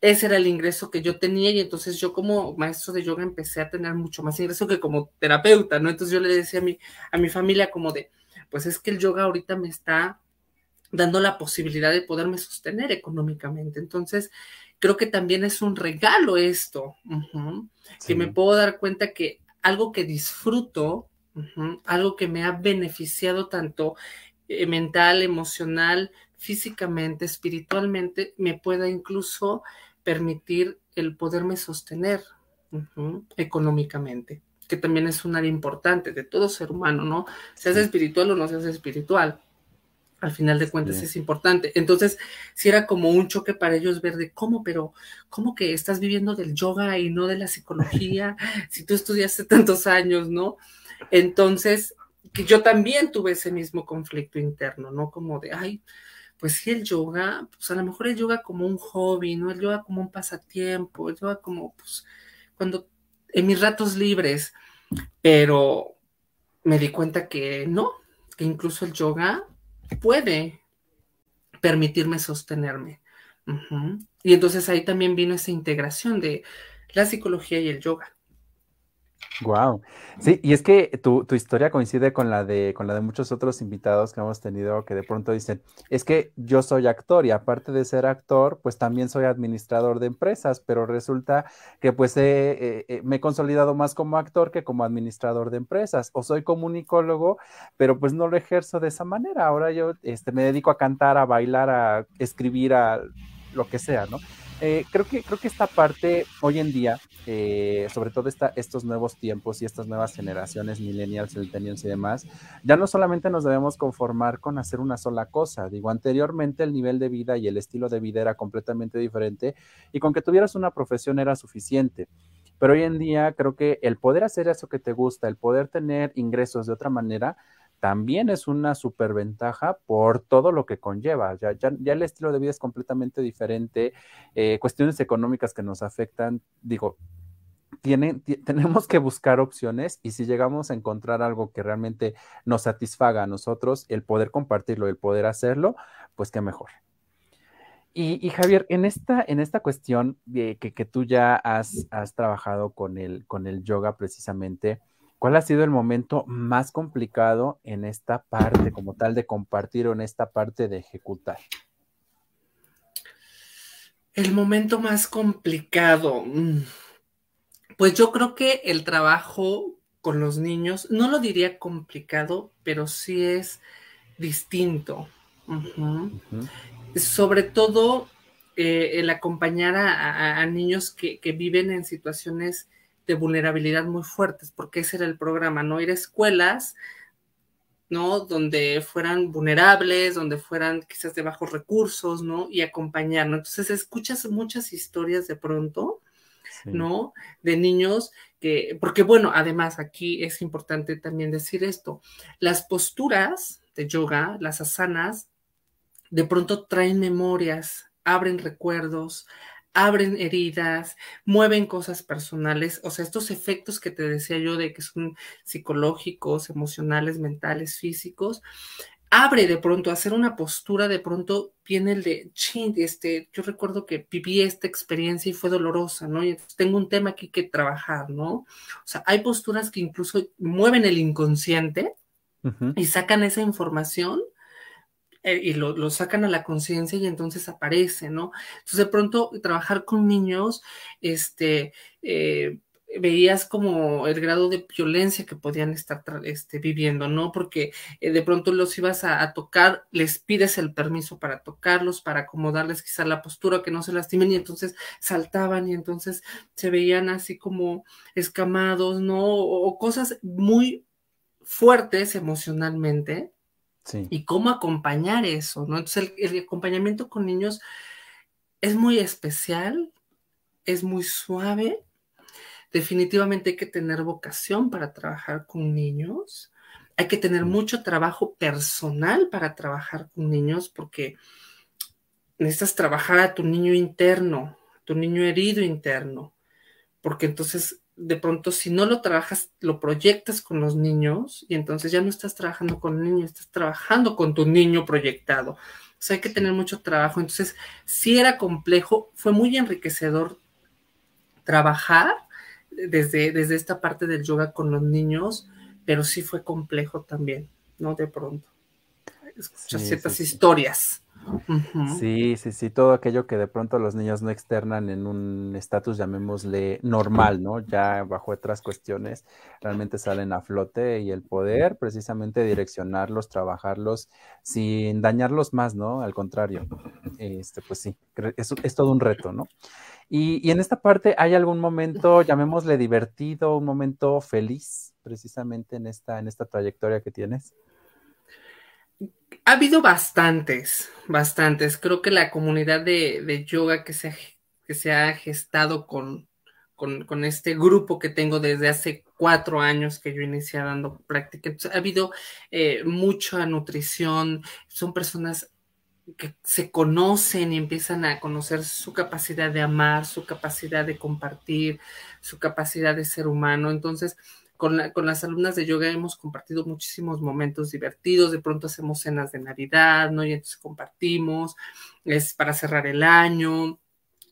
ese era el ingreso que yo tenía y entonces yo como maestro de yoga empecé a tener mucho más ingreso que como terapeuta, ¿no? Entonces yo le decía a mi, a mi familia como de, pues es que el yoga ahorita me está dando la posibilidad de poderme sostener económicamente. Entonces, creo que también es un regalo esto, que me puedo dar cuenta que algo que disfruto, algo que me ha beneficiado tanto eh, mental, emocional, físicamente, espiritualmente, me pueda incluso permitir el poderme sostener económicamente. que también es un área importante de todo ser humano, ¿no? Seas espiritual o no seas espiritual. Al final de cuentas es importante. Entonces, si era como un choque para ellos ver de cómo, pero cómo que estás viviendo del yoga y no de la psicología, si tú estudiaste tantos años, ¿no? Entonces, yo también tuve ese mismo conflicto interno, ¿no? Como de, ay, pues sí, el yoga, pues a lo mejor el yoga como un hobby, ¿no? El yoga como un pasatiempo, el yoga como, pues, cuando, en mis ratos libres, pero me di cuenta que no, que incluso el yoga puede permitirme sostenerme. Y entonces ahí también vino esa integración de la psicología y el yoga. Wow. Sí, y es que tu, historia coincide con la de con la de muchos otros invitados que hemos tenido que de pronto dicen, es que yo soy actor y aparte de ser actor, pues también soy administrador de empresas, pero resulta que pues me he consolidado más como actor que como administrador de empresas, o soy comunicólogo, pero pues no lo ejerzo de esa manera. Ahora yo este, me dedico a cantar, a bailar, a escribir, a lo que sea, ¿no? Eh, creo, que, creo que esta parte hoy en día, eh, sobre todo estos nuevos tiempos y estas nuevas generaciones, millennials, centennials y demás, ya no solamente nos debemos conformar con hacer una sola cosa. Digo, anteriormente el nivel de vida y el estilo de vida era completamente diferente y con que tuvieras una profesión era suficiente. Pero hoy en día creo que el poder hacer eso que te gusta, el poder tener ingresos de otra manera, también es una superventaja por todo lo que conlleva. Ya, ya, el estilo de vida es completamente diferente, eh, cuestiones económicas que nos afectan, digo, tenemos que buscar opciones y si llegamos a encontrar algo que realmente nos satisfaga a nosotros, el poder compartirlo, el poder hacerlo, pues qué mejor. Y, Javier, en esta, en esta cuestión que, que tú ya has, has trabajado con el, con el yoga precisamente, ¿Cuál ha sido el momento más complicado en esta parte como tal de compartir o en esta parte de ejecutar? El momento más complicado. Pues yo creo que el trabajo con los niños, no lo diría complicado, pero sí es distinto. Sobre todo eh, el acompañar a, niños que, que, viven en situaciones de vulnerabilidad muy fuertes, porque ese era el programa, ¿no? Ir a escuelas, ¿no? Donde fueran vulnerables, donde fueran quizás de bajos recursos, ¿no? Y acompañarnos. Entonces, escuchas muchas historias de pronto, ¿no? De niños que, porque bueno, además aquí es importante también decir esto, las posturas de yoga, las asanas, de pronto traen memorias, abren recuerdos, abren heridas, mueven cosas personales, o sea, estos efectos que te decía yo de que son psicológicos, emocionales, mentales, físicos, abre de pronto, hacer una postura, de pronto viene el de, ching, este, yo recuerdo que viví esta experiencia y fue dolorosa, ¿no? Y entonces tengo un tema aquí que trabajar, ¿no? O sea, hay posturas que incluso mueven el inconsciente y sacan esa información eh, y lo, sacan a la conciencia y entonces aparece, ¿no? Entonces de pronto trabajar con niños, este, eh, veías como el grado de violencia que podían estar este, viviendo, ¿no? Porque eh, de pronto los ibas a, tocar, les pides el permiso para tocarlos, para acomodarles quizá la postura, que no se lastimen, y entonces saltaban y entonces se veían así como escamados, ¿no? o cosas muy fuertes emocionalmente y cómo acompañar eso, ¿no? Entonces el, acompañamiento con niños es muy especial, es muy suave. Definitivamente hay que tener vocación para trabajar con niños. Hay que tener mucho trabajo personal para trabajar con niños porque necesitas trabajar a tu niño interno, tu niño herido interno, porque entonces de pronto si no lo trabajas, lo proyectas con los niños y entonces ya no estás trabajando con el niño, estás trabajando con tu niño proyectado. O sea, hay que tener mucho trabajo. Entonces, sí era complejo, fue muy enriquecedor trabajar desde, desde esta parte del yoga con los niños, pero sí fue complejo también, ¿no? De pronto. escuchas ciertas historias. Sí, sí, sí, todo aquello que de pronto los niños no externan en un estatus, llamémosle normal, ¿no? Ya bajo otras cuestiones, realmente salen a flote y el poder precisamente direccionarlos, trabajarlos sin dañarlos más, ¿no? Al contrario, este, pues sí, es, es todo un reto, ¿no? Y, y, en esta parte, ¿hay algún momento, llamémosle divertido, un momento feliz, precisamente en esta, en esta trayectoria que tienes? Ha habido bastantes, bastantes. Creo que la comunidad de, yoga que se, ha, que se ha gestado con, con, este grupo que tengo desde hace cuatro años que yo inicié dando práctica. ha habido eh, mucha nutrición, son personas que se conocen y empiezan a conocer su capacidad de amar, su capacidad de compartir, su capacidad de ser humano. Entonces, con, las alumnas de yoga hemos compartido muchísimos momentos divertidos, de pronto hacemos cenas de Navidad, ¿no? Y entonces compartimos, es para cerrar el año,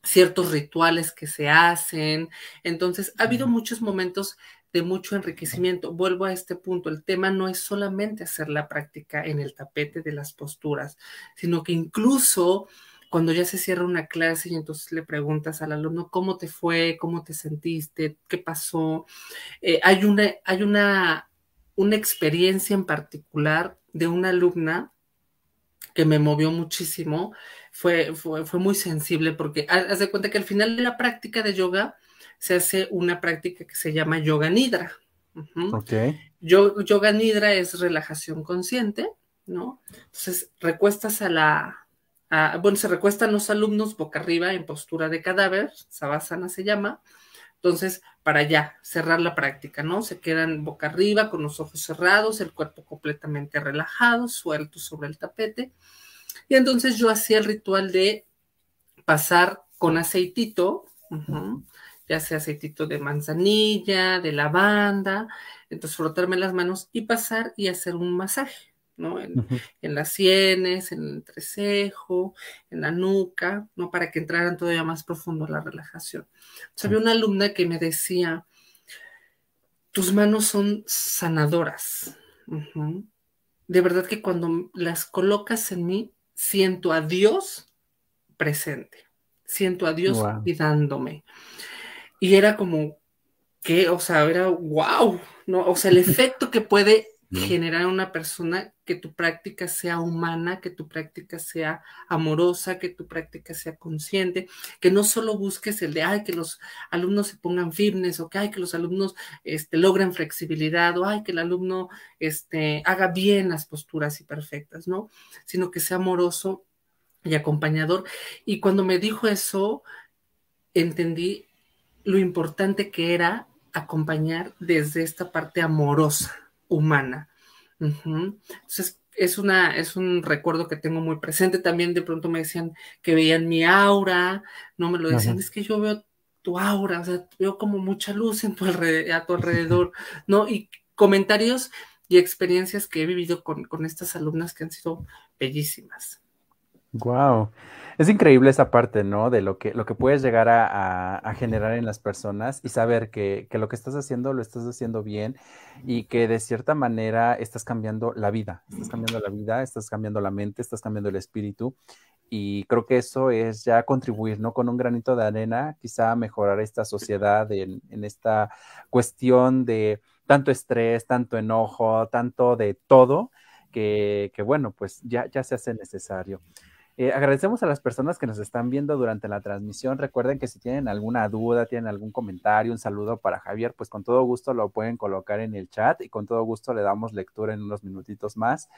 ciertos rituales que se hacen. Entonces, ha habido muchos momentos de mucho enriquecimiento. Vuelvo a este punto, el tema no es solamente hacer la práctica en el tapete de las posturas, sino que incluso cuando ya se cierra una clase y entonces le preguntas al alumno cómo te fue, cómo te sentiste, qué pasó, eh, hay, una, hay una, una experiencia en particular de una alumna que me movió muchísimo, fue, fue, fue muy sensible porque haz de cuenta que al final de la práctica de yoga se hace una práctica que se llama yoga nidra. yoga nidra es relajación consciente, ¿no? Entonces recuestas a la, bueno, se recuestan los alumnos boca arriba en postura de cadáver, sabasana se llama. Entonces, para ya cerrar la práctica, ¿no? Se quedan boca arriba con los ojos cerrados, el cuerpo completamente relajado, suelto sobre el tapete. Y entonces yo hacía el ritual de pasar con aceitito, ya sea aceitito de manzanilla, de lavanda, entonces frotarme las manos y pasar y hacer un masaje. ¿No? En, las sienes, en el entrecejo, en la nuca, ¿no? Para que entraran todavía más profundo la relajación. había una alumna que me decía, tus manos son sanadoras. De verdad que cuando las colocas en mí, siento a Dios presente, siento a Dios cuidándome. Y era como que, o sea, era wow, ¿no? O sea, el efecto que puede generar una persona que tu práctica sea humana, que tu práctica sea amorosa, que tu práctica sea consciente, que no solo busques el de, ay, que los alumnos se pongan firmes o que, ay, que los alumnos este, logren flexibilidad o, ay, que el alumno este, haga bien las posturas y perfectas, ¿no? Sino que sea amoroso y acompañador. Y cuando me dijo eso, entendí lo importante que era acompañar desde esta parte amorosa humana. Entonces, es, una, es un recuerdo que tengo muy presente. También de pronto me decían que veían mi aura, no me lo decían, es que yo veo tu aura, o sea, veo como mucha luz en tu a tu alrededor, ¿no? Y comentarios y experiencias que he vivido con, con estas alumnas que han sido bellísimas. Wow. Es increíble esa parte, ¿no? De lo que, lo que puedes llegar a, generar en las personas y saber que, lo que estás haciendo lo estás haciendo bien y que de cierta manera estás cambiando la vida, estás cambiando la vida, estás cambiando la mente, estás cambiando el espíritu y creo que eso es ya contribuir, ¿no? Con un granito de arena, quizá mejorar esta sociedad en, esta cuestión de tanto estrés, tanto enojo, tanto de todo, que, que bueno, pues ya, ya se hace necesario. Eh, agradecemos a las personas que nos están viendo durante la transmisión. Recuerden que si tienen alguna duda, tienen algún comentario, un saludo para Javier, pues con todo gusto lo pueden colocar en el chat y con todo gusto le damos lectura en unos minutitos más.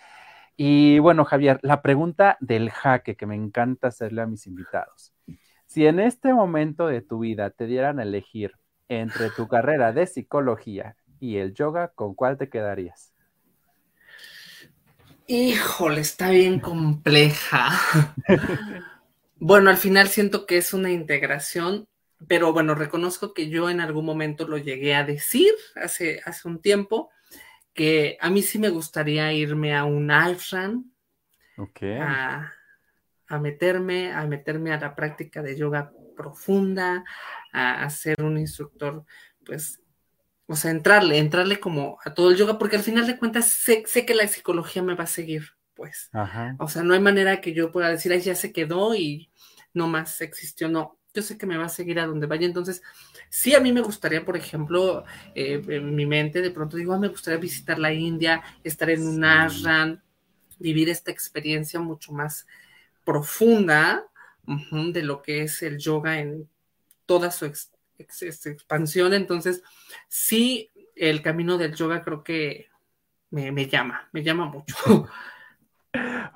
Y bueno, Javier, la pregunta del jaque que me encanta hacerle a mis invitados. Si en este momento de tu vida te dieran a elegir entre tu carrera de psicología y el yoga, ¿con cuál te quedarías? Híjole, está bien compleja. bueno, al final siento que es una integración, pero bueno, reconozco que yo en algún momento lo llegué a decir hace, hace un tiempo, que a mí sí me gustaría irme a un IFRAN, a, a, meterme, a meterme a la práctica de yoga profunda, a, a ser un instructor pues o sea, entrarle, entrarle como a todo el yoga, porque al final de cuentas sé, que la psicología me va a seguir, pues. O sea, no hay manera que yo pueda decir, ay, ya se quedó y no más existió, no. Yo sé que me va a seguir a donde vaya, entonces sí a mí me gustaría, por ejemplo, eh, en mi mente de pronto digo, ah, me gustaría visitar la India, estar en un ashram, vivir esta experiencia mucho más profunda de lo que es el yoga en toda su expansión. Entonces, sí, el camino del yoga creo que me, llama, me llama mucho.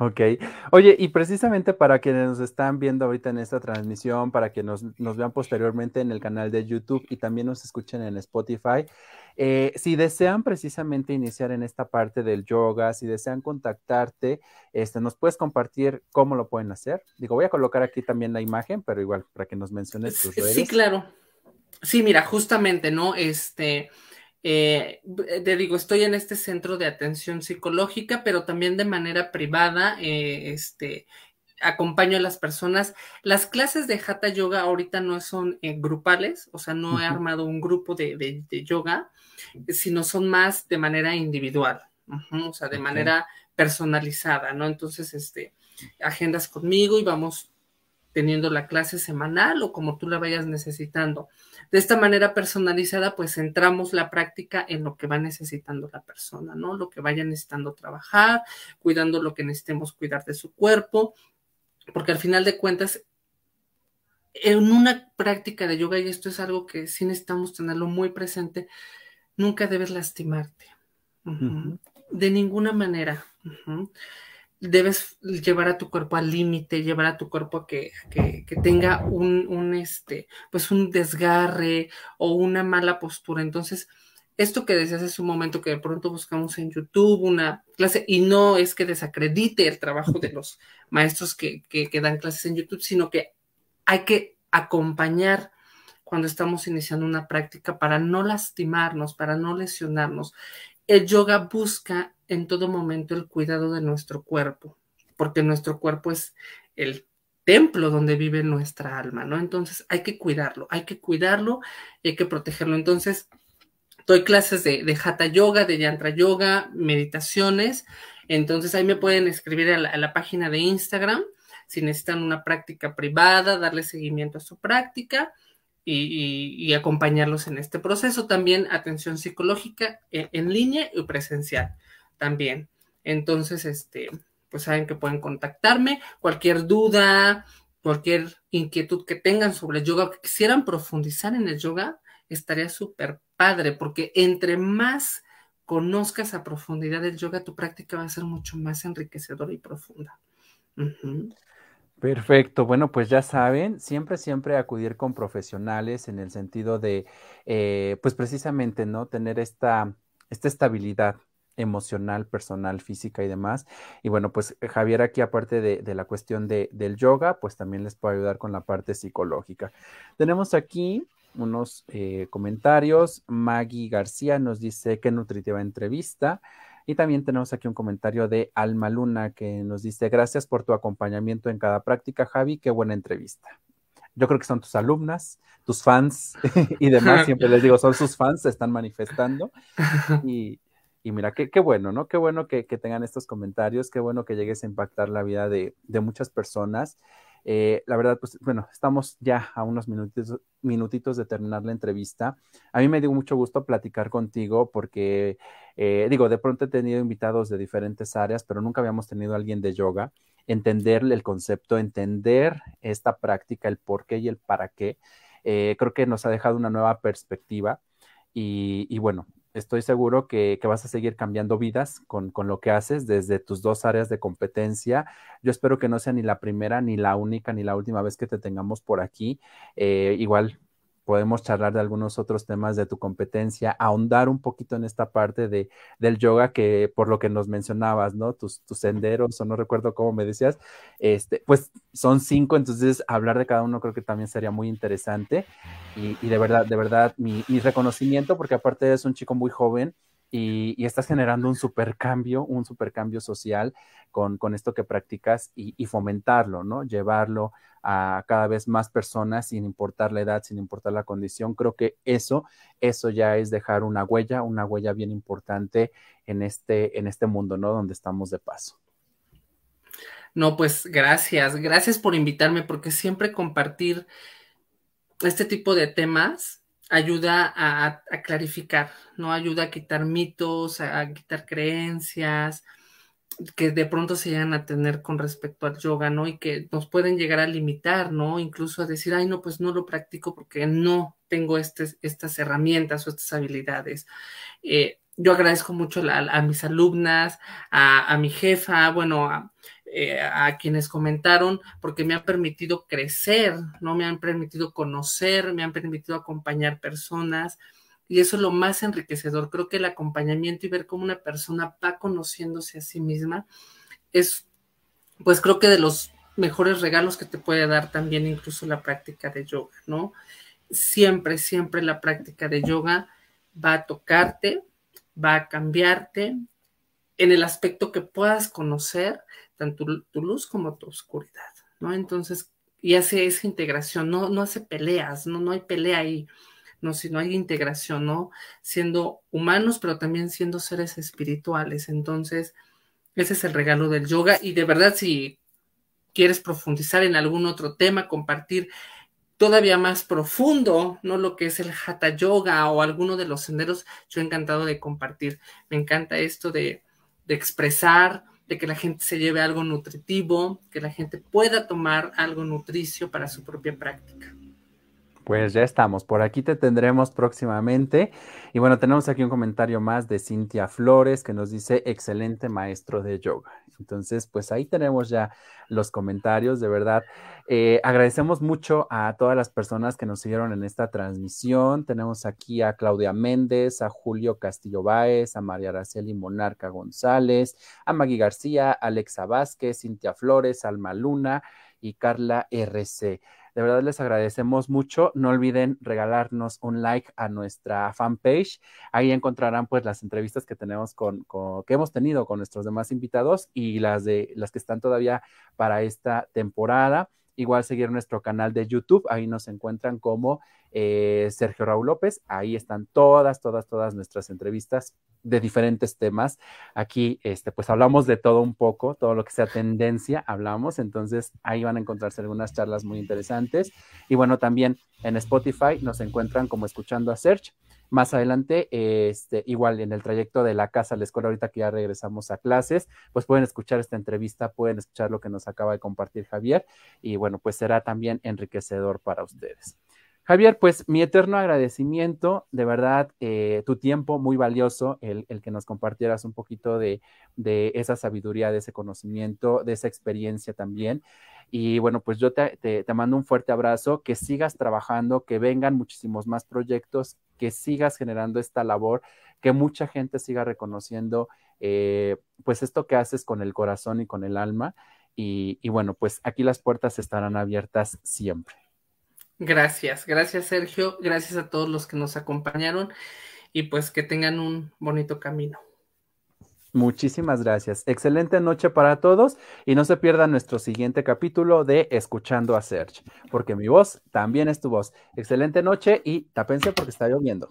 Ok. Oye, y precisamente para quienes nos están viendo ahorita en esta transmisión, para que nos, vean posteriormente en el canal de YouTube y también nos escuchen en Spotify, eh, si desean precisamente iniciar en esta parte del yoga, si desean contactarte, este, ¿nos puedes compartir cómo lo pueden hacer? Digo, voy a colocar aquí también la imagen, pero igual para que nos menciones tus redes. Sí, claro. Sí, mira, justamente, ¿no? Este, eh, te digo, estoy en este centro de atención psicológica, pero también de manera privada, eh, este, acompaño a las personas. Las clases de Hatha Yoga ahorita no son eh, grupales, o sea, no he armado un grupo de, yoga, sino son más de manera individual, o sea, de manera personalizada, ¿no? Entonces, este, agendas conmigo y vamos teniendo la clase semanal o como tú la vayas necesitando. De esta manera personalizada, pues centramos la práctica en lo que va necesitando la persona, ¿no? Lo que vaya necesitando trabajar, cuidando lo que necesitemos cuidar de su cuerpo, porque al final de cuentas, en una práctica de yoga, y esto es algo que sí necesitamos tenerlo muy presente, nunca debes lastimarte. De ninguna manera debes llevar a tu cuerpo al límite, llevar a tu cuerpo a que, tenga un, este, pues un desgarre o una mala postura. Entonces, esto que decías hace un momento que de pronto buscamos en YouTube una clase, y no es que desacredite el trabajo de los maestros que, que dan clases en YouTube, sino que hay que acompañar cuando estamos iniciando una práctica para no lastimarnos, para no lesionarnos. El yoga busca en todo momento el cuidado de nuestro cuerpo, porque nuestro cuerpo es el templo donde vive nuestra alma, ¿no? Entonces hay que cuidarlo, hay que cuidarlo y hay que protegerlo. Entonces, doy clases de, de Hatha Yoga, de Yantra Yoga, meditaciones. Entonces ahí me pueden escribir a la, página de Instagram si necesitan una práctica privada, darle seguimiento a su práctica y, acompañarlos en este proceso. También atención psicológica en, en línea y presencial también. Entonces, este, pues saben que pueden contactarme. Cualquier duda, cualquier inquietud que tengan sobre el yoga que quisieran profundizar en el yoga, estaría súper padre, porque entre más conozcas a profundidad el yoga, tu práctica va a ser mucho más enriquecedora y profunda. Perfecto, bueno, pues ya saben, siempre, siempre acudir con profesionales en el sentido de, eh, pues precisamente, ¿no? Tener esta, esta estabilidad emocional, personal, física y demás. Y bueno, pues eh, Javier aquí, aparte de, la cuestión de, del yoga, pues también les puede ayudar con la parte psicológica. Tenemos aquí unos eh, comentarios. Maggie García nos dice qué nutritiva entrevista. Y también tenemos aquí un comentario de Alma Luna que nos dice, gracias por tu acompañamiento en cada práctica, Javi, qué buena entrevista. Yo creo que son tus alumnas, tus fans y demás, siempre les digo, son sus fans, se están manifestando. Y, y mira, qué, bueno, ¿no? Qué bueno que, tengan estos comentarios, qué bueno que llegues a impactar la vida de, muchas personas. Eh, la verdad, pues bueno, estamos ya a unos minutitos, minutitos de terminar la entrevista. A mí me dio mucho gusto platicar contigo porque, eh, digo, de pronto he tenido invitados de diferentes áreas, pero nunca habíamos tenido a alguien de yoga. Entender el concepto, entender esta práctica, el por qué y el para qué, eh, creo que nos ha dejado una nueva perspectiva. Y, bueno, estoy seguro que, vas a seguir cambiando vidas con, lo que haces desde tus dos áreas de competencia. Yo espero que no sea ni la primera, ni la única, ni la última vez que te tengamos por aquí. Eh, igual podemos charlar de algunos otros temas de tu competencia, ahondar un poquito en esta parte de, del yoga que por lo que nos mencionabas, ¿no? Tus, tus senderos, o no recuerdo cómo me decías, este, pues son cinco, entonces hablar de cada uno creo que también sería muy interesante y, de verdad, de verdad, mi, reconocimiento, porque aparte es un chico muy joven, y, estás generando un supercambio, un supercambio social con, con esto que practicas y, y, fomentarlo, ¿no? Llevarlo a cada vez más personas sin importar la edad, sin importar la condición. Creo que eso, eso ya es dejar una huella, una huella bien importante en este, en este mundo, ¿no? Donde estamos de paso. No, pues gracias, gracias por invitarme porque siempre compartir este tipo de temas ayuda a, clarificar, ¿no? Ayuda a quitar mitos, a, quitar creencias que de pronto se llegan a tener con respecto al yoga, ¿no? Y que nos pueden llegar a limitar, ¿no? Incluso a decir, ay, no, pues no lo practico porque no tengo estas herramientas o estas habilidades. Eh, yo agradezco mucho a, mis alumnas, a, mi jefa, bueno, eh, a, quienes comentaron, porque me han permitido crecer, ¿no? Me han permitido conocer, me han permitido acompañar personas. Y eso es lo más enriquecedor. Creo que el acompañamiento y ver cómo una persona va conociéndose a sí misma es, pues creo que de los mejores regalos que te puede dar también incluso la práctica de yoga, ¿no? Siempre, siempre la práctica de yoga va a tocarte, va a cambiarte en el aspecto que puedas conocer tanto tu luz como tu oscuridad, ¿no? Entonces, y hace esa integración, no, no hace peleas, no, no hay pelea ahí, no, sino hay integración, ¿no? Siendo humanos, pero también siendo seres espirituales. Entonces, ese es el regalo del yoga y de verdad si quieres profundizar en algún otro tema, compartir todavía más profundo, ¿no? Lo que es el hatha yoga o alguno de los senderos, yo he encantado de compartir. Me encanta esto de, de expresar, de que la gente se lleve algo nutritivo, que la gente pueda tomar algo nutricio para su propia práctica. Pues ya estamos, por aquí te tendremos próximamente. Y bueno, tenemos aquí un comentario más de Cintia Flores que nos dice, excelente maestro de yoga. Entonces, pues ahí tenemos ya los comentarios, de verdad. Eh, agradecemos mucho a todas las personas que nos siguieron en esta transmisión. Tenemos aquí a Claudia Méndez, a Julio Castillo Báez, a María Araceli Monarca González, a Maggie García, Alexa Vázquez, Cintia Flores, Alma Luna y Carla RC. De verdad les agradecemos mucho. No olviden regalarnos un like a nuestra fanpage. Ahí encontrarán pues las entrevistas que tenemos con, que hemos tenido con nuestros demás invitados y las de las que están todavía para esta temporada. Igual seguir nuestro canal de YouTube, ahí nos encuentran como eh, Sergio Raúl López, ahí están todas, todas, todas nuestras entrevistas de diferentes temas. Aquí, este, pues hablamos de todo un poco, todo lo que sea tendencia, hablamos, entonces ahí van a encontrarse algunas charlas muy interesantes. Y bueno, también en Spotify nos encuentran como escuchando a Search. Más adelante, este, igual en el trayecto de la casa a la escuela, ahorita que ya regresamos a clases, pues pueden escuchar esta entrevista, pueden escuchar lo que nos acaba de compartir Javier y bueno, pues será también enriquecedor para ustedes. Javier, pues mi eterno agradecimiento, de verdad, eh, tu tiempo muy valioso, el, que nos compartieras un poquito de, esa sabiduría, de ese conocimiento, de esa experiencia también. Y bueno, pues yo te, mando un fuerte abrazo, que sigas trabajando, que vengan muchísimos más proyectos, que sigas generando esta labor, que mucha gente siga reconociendo eh, pues esto que haces con el corazón y con el alma. y bueno, pues aquí las puertas estarán abiertas siempre. Gracias, gracias Sergio, gracias a todos los que nos acompañaron y pues que tengan un bonito camino. Muchísimas gracias. Excelente noche para todos y no se pierdan nuestro siguiente capítulo de Escuchando a Serge, porque mi voz también es tu voz. Excelente noche y tapense porque está lloviendo.